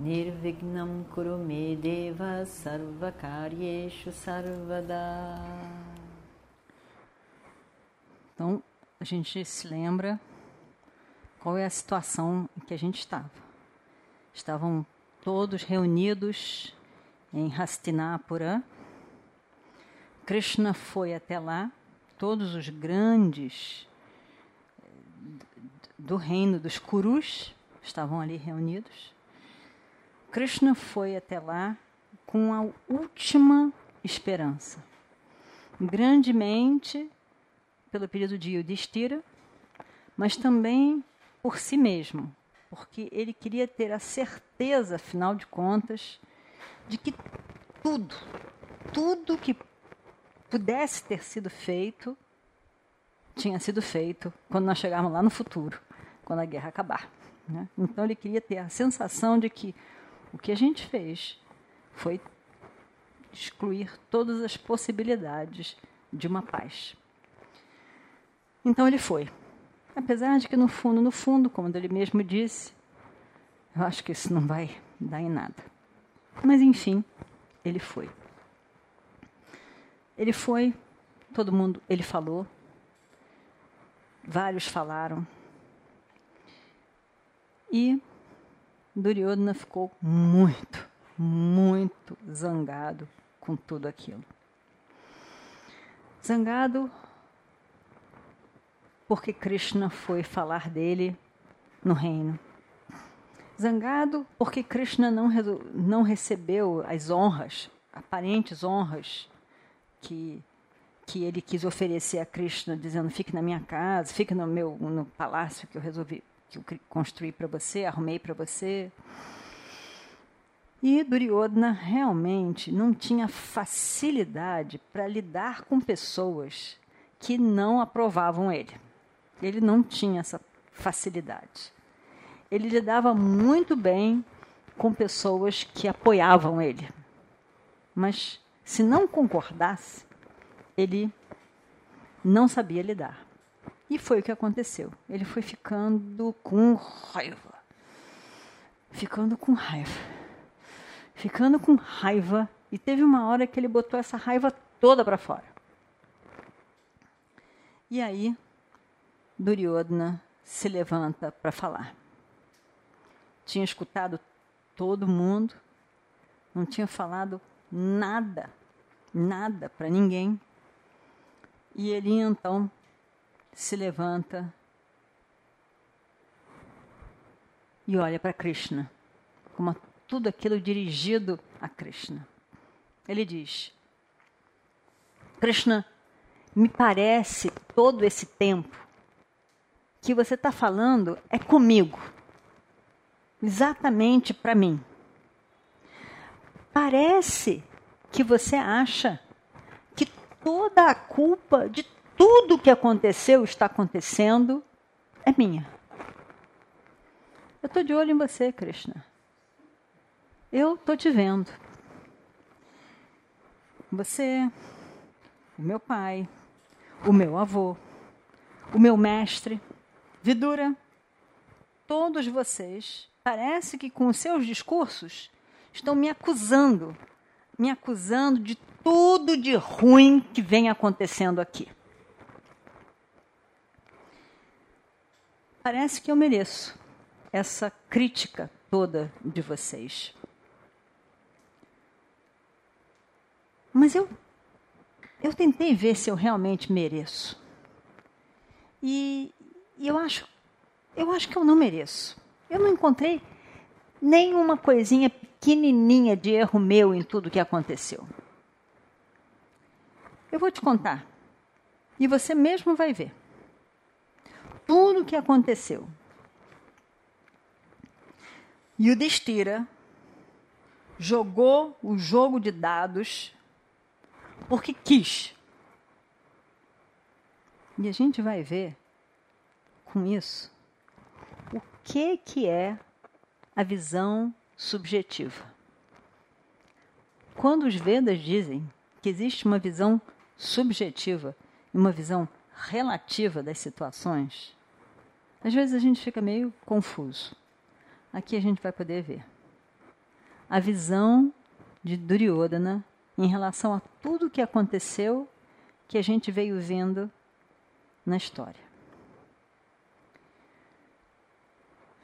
Nirvignam Kurume Deva Sarvakaryeshu Sarvada. Então, a gente se lembra qual é a situação em que a gente estava. Estavam todos reunidos em Hastinapura. Krishna foi até lá, todos os grandes eh, do reino dos Kurus estavam ali reunidos. Krishna foi até lá com a última esperança. Grandemente pelo pedido de Yudhishthira, mas também por si mesmo, porque ele queria ter a certeza, afinal de contas, de que tudo, tudo que pudesse ter sido feito, tinha sido feito quando nós chegarmos lá no futuro, quando a guerra acabar. Né? Então ele queria ter a sensação de que o que a gente fez foi excluir todas as possibilidades de uma paz. Então ele foi. Apesar de que no fundo, no fundo, como ele mesmo disse, eu acho que isso não vai dar em nada. Mas enfim, ele foi. Ele foi, todo mundo, ele falou, vários falaram. E Duryodhana ficou muito, muito zangado com tudo aquilo. Zangado porque Krishna foi falar dele no reino. Zangado porque Krishna não, não recebeu as honras, aparentes honras, que, que ele quis oferecer a Krishna, dizendo: fique na minha casa, fique no meu no palácio que eu resolvi que eu construí para você, arrumei para você. E Duryodhana realmente não tinha facilidade para lidar com pessoas que não aprovavam ele. Ele não tinha essa facilidade. Ele lidava muito bem com pessoas que apoiavam ele. Mas se não concordasse, ele não sabia lidar. E foi o que aconteceu. Ele foi ficando com raiva. Ficando com raiva. Ficando com raiva. E teve uma hora que ele botou essa raiva toda para fora. E aí, Duryodhana se levanta para falar. Tinha escutado todo mundo, não tinha falado nada, nada para ninguém. E ele então se levanta e olha para Krishna, como tudo aquilo dirigido a Krishna. Ele diz: Krishna, me parece todo esse tempo que você está falando é comigo, exatamente para mim. Parece que você acha que toda a culpa de tudo que aconteceu, está acontecendo, é minha. Eu estou de olho em você, Krishna. Eu estou te vendo. Você, o meu pai, o meu avô, o meu mestre, Vidura, todos vocês, parece que com os seus discursos estão me acusando, me acusando de tudo de ruim que vem acontecendo aqui. Parece que eu mereço essa crítica toda de vocês. Mas eu, eu tentei ver se eu realmente mereço. E, e eu acho, eu acho que eu não mereço. Eu não encontrei nenhuma coisinha pequenininha de erro meu em tudo que aconteceu. Eu vou te contar. E você mesmo vai ver que aconteceu. Yudhishthira jogou o jogo de dados porque quis. E a gente vai ver com isso o que que é a visão subjetiva. Quando os Vedas dizem que existe uma visão subjetiva e uma visão relativa das situações, às vezes a gente fica meio confuso. Aqui a gente vai poder ver a visão de Duryodhana em relação a tudo o que aconteceu que a gente veio vendo na história.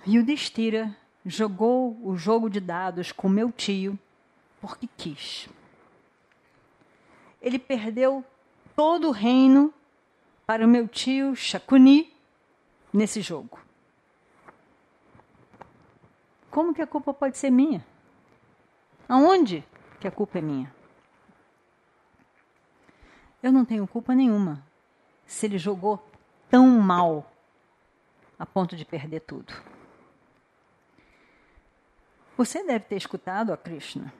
Yudhishthira jogou o jogo de dados com meu tio porque quis. Ele perdeu todo o reino para o meu tio Shakuni nesse jogo. Como que a culpa pode ser minha? Aonde que a culpa é minha? Eu não tenho culpa nenhuma se ele jogou tão mal a ponto de perder tudo. Você deve ter escutado a Krishna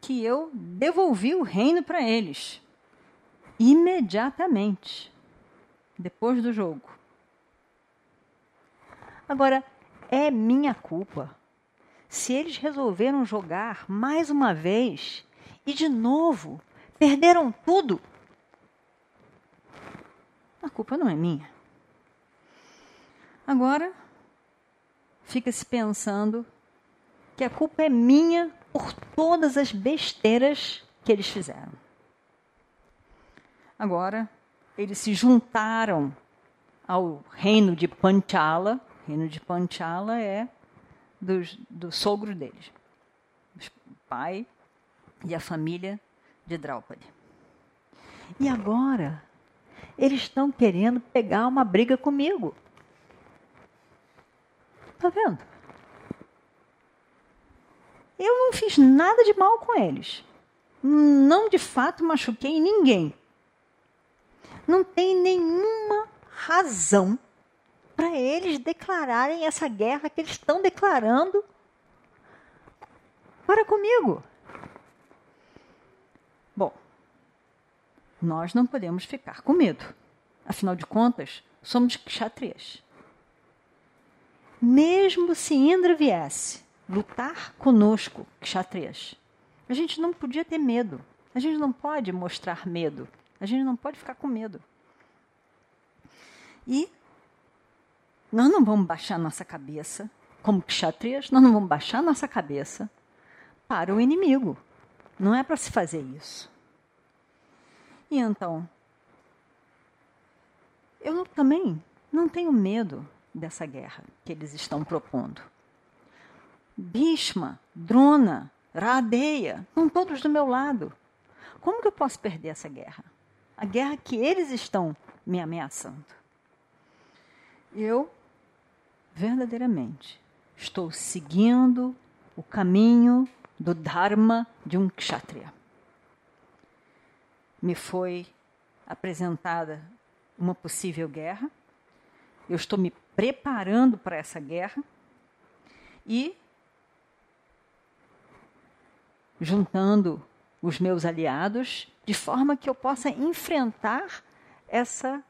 que eu devolvi o reino para eles imediatamente depois do jogo. Agora, é minha culpa se eles resolveram jogar mais uma vez e de novo perderam tudo. A culpa não é minha. Agora, fica-se pensando que a culpa é minha por todas as besteiras que eles fizeram. Agora, eles se juntaram ao reino de Panchala. Reino de Panchala é dos, do sogro deles, o pai e a família de Draupadi. E agora, eles estão querendo pegar uma briga comigo. Tá vendo? Eu não fiz nada de mal com eles. Não de fato machuquei ninguém. Não tem nenhuma razão para eles declararem essa guerra que eles estão declarando para comigo. Bom, nós não podemos ficar com medo. Afinal de contas, somos kshatriyas. Mesmo se Indra viesse lutar conosco, kshatriyas. A gente não podia ter medo. A gente não pode mostrar medo. A gente não pode ficar com medo. E nós não vamos baixar nossa cabeça, como kshatriyas, nós não vamos baixar nossa cabeça para o inimigo. Não é para se fazer isso. E então, eu também não tenho medo dessa guerra que eles estão propondo. Bhishma, Drona, Radeya, estão todos do meu lado. Como que eu posso perder essa guerra? A guerra que eles estão me ameaçando. Eu, verdadeiramente, estou seguindo o caminho do Dharma de um Kshatriya. Me foi apresentada uma possível guerra, eu estou me preparando para essa guerra e juntando os meus aliados de forma que eu possa enfrentar essa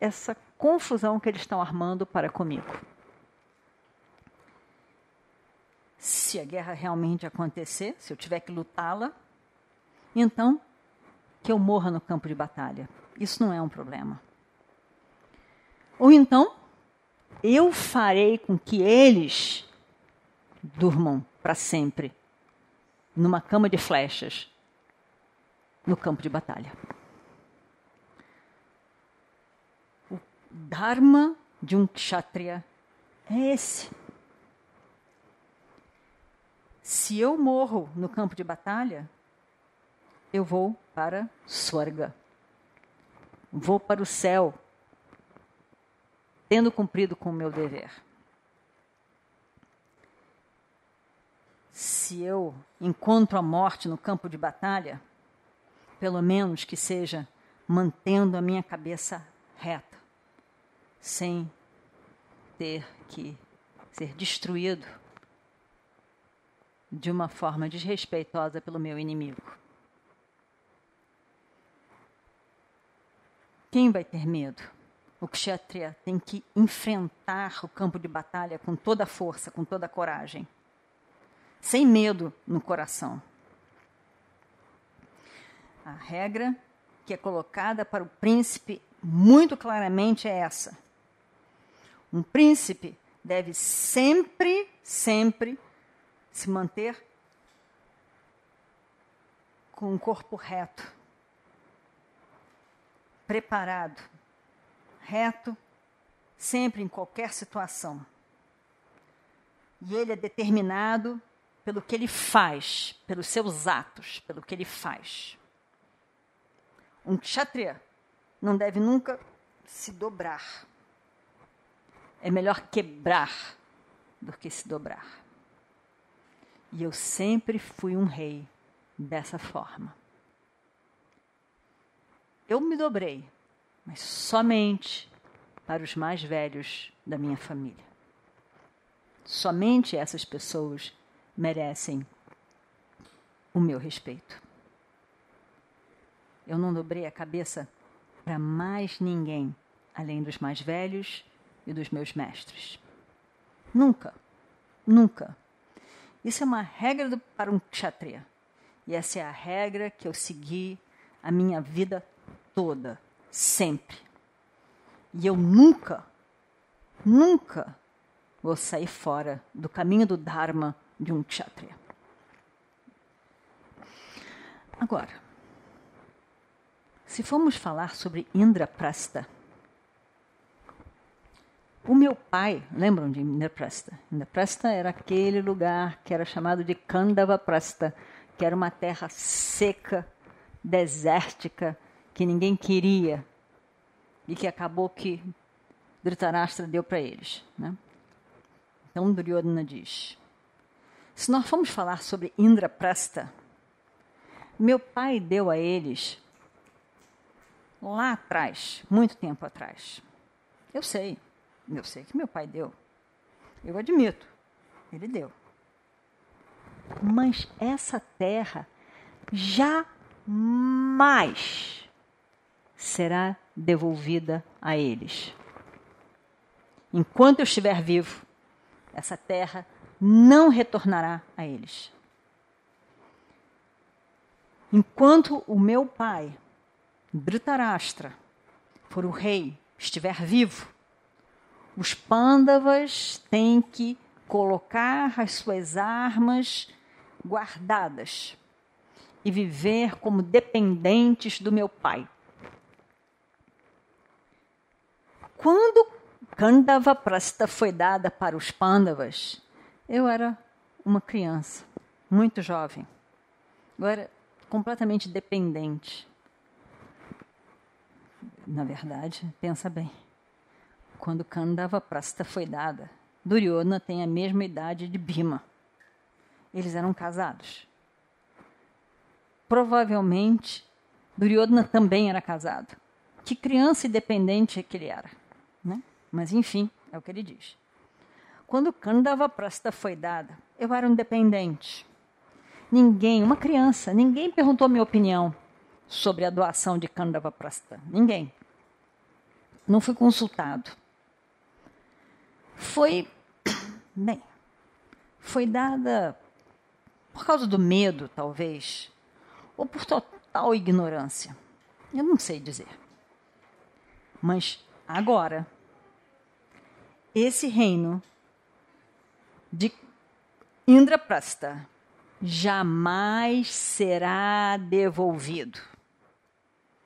essa confusão que eles estão armando para comigo. Se a guerra realmente acontecer, se eu tiver que lutá-la, então que eu morra no campo de batalha. Isso não é um problema. Ou então, eu farei com que eles durmam para sempre numa cama de flechas no campo de batalha. O Dharma de um kshatriya é esse. Se eu morro no campo de batalha, eu vou para Swarga. Vou para o céu, tendo cumprido com o meu dever. se eu encontro a morte no campo de batalha, pelo menos que seja mantendo a minha cabeça reta, sem ter que ser destruído de uma forma desrespeitosa pelo meu inimigo. Quem vai ter medo? O kshatriya tem que enfrentar o campo de batalha com toda a força, com toda a coragem, sem medo no coração. A regra que é colocada para o príncipe muito claramente é essa. Um príncipe deve sempre, sempre se manter com o corpo reto, preparado, reto, sempre em qualquer situação. E ele é determinado pelo que ele faz, pelos seus atos, pelo que ele faz. Um kshatriya não deve nunca se dobrar. É melhor quebrar do que se dobrar. E eu sempre fui um rei dessa forma. Eu me dobrei, mas somente para os mais velhos da minha família. Somente essas pessoas merecem o meu respeito. Eu não dobrei a cabeça para mais ninguém além dos mais velhos e dos meus mestres. Nunca, nunca. Isso é uma regra do, para um kshatriya. E essa é a regra que eu segui a minha vida toda, sempre. E eu nunca, nunca vou sair fora do caminho do Dharma de um kshatriya. Agora, se formos falar sobre Indraprastha, o meu pai, lembram de Indraprastha? Indraprastha era aquele lugar que era chamado de Kandavaprastha, que era uma terra seca, desértica, que ninguém queria e que acabou que Dhritarashtra deu para eles. Né? Então Duryodhana diz: se nós formos falar sobre Indraprastha, meu pai deu a eles lá atrás, muito tempo atrás. Eu sei, eu sei que meu pai deu. Eu admito, ele deu. Mas essa terra jamais será devolvida a eles. Enquanto eu estiver vivo, essa terra não retornará a eles. Enquanto o meu pai Dhritarashtra for o rei, estiver vivo, os pândavas têm que colocar as suas armas guardadas e viver como dependentes do meu pai. Quando Kandava Prasta foi dada para os pândavas, eu era uma criança, muito jovem. Era completamente dependente na verdade, pensa bem. Quando Kandava Prasta foi dada, Duryodhana tem a mesma idade de Bhima. Eles eram casados. Provavelmente, Duryodhana também era casado. Que criança independente que ele era. Né? Mas, enfim, é o que ele diz. Quando Kandava Prasta foi dada, eu era independente. Ninguém, uma criança, ninguém perguntou minha opinião sobre a doação de Kandava Prasta. Ninguém não fui consultado. Foi, bem, foi dada por causa do medo, talvez, ou por total ignorância. Eu não sei dizer. Mas agora, esse reino de Indraprasta jamais será devolvido.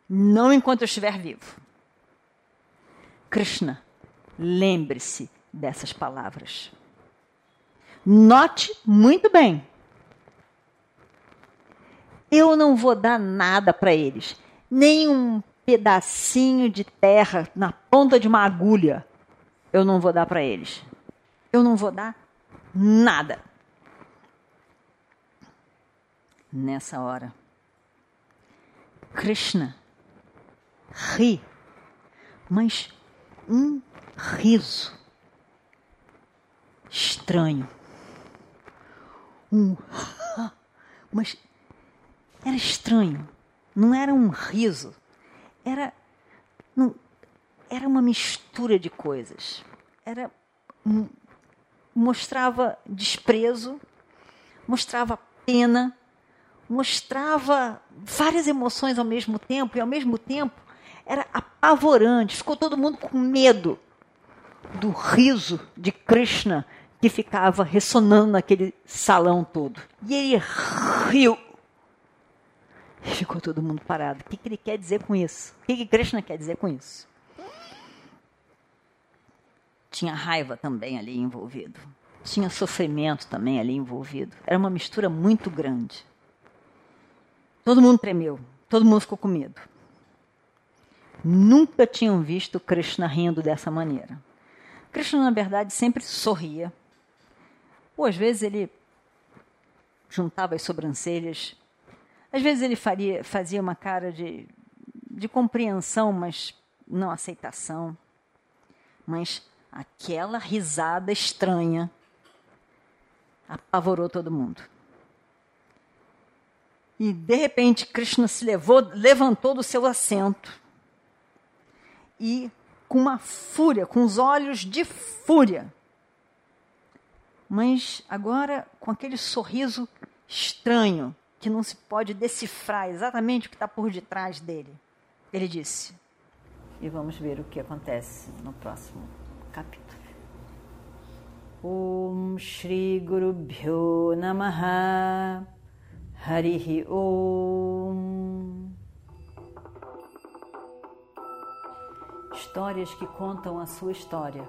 Não enquanto eu estiver vivo. Krishna, lembre-se dessas palavras. Note muito bem. Eu não vou dar nada para eles, nem um pedacinho de terra na ponta de uma agulha. Eu não vou dar para eles. Eu não vou dar nada. Nessa hora, Krishna ri, mas um riso estranho. um. Mas era estranho. Não era um riso. Era. Não, era uma mistura de coisas. Era. Mostrava desprezo, mostrava pena, mostrava várias emoções ao mesmo tempo, e ao mesmo tempo era apavorante. Ficou todo mundo com medo do riso de Krishna que ficava ressonando naquele salão todo. E ele riu. E ficou todo mundo parado. O que, que ele quer dizer com isso? O que, que Krishna quer dizer com isso? Tinha raiva também ali envolvido. Tinha sofrimento também ali envolvido. Era uma mistura muito grande. Todo mundo tremeu. Todo mundo ficou com medo. Nunca tinham visto Krishna rindo dessa maneira. Krishna, na verdade, sempre sorria. Ou às vezes ele juntava as sobrancelhas. Às vezes ele faria, fazia uma cara de, de compreensão, mas não aceitação. Mas aquela risada estranha apavorou todo mundo. E de repente Krishna se levou, levantou do seu assento e com uma fúria, com os olhos de fúria. Mas agora com aquele sorriso estranho, que não se pode decifrar exatamente o que está por detrás dele. Ele disse. E vamos ver o que acontece no próximo capítulo. Om Shri Guru Bhyo Namaha Harihi Om histórias que contam a sua história,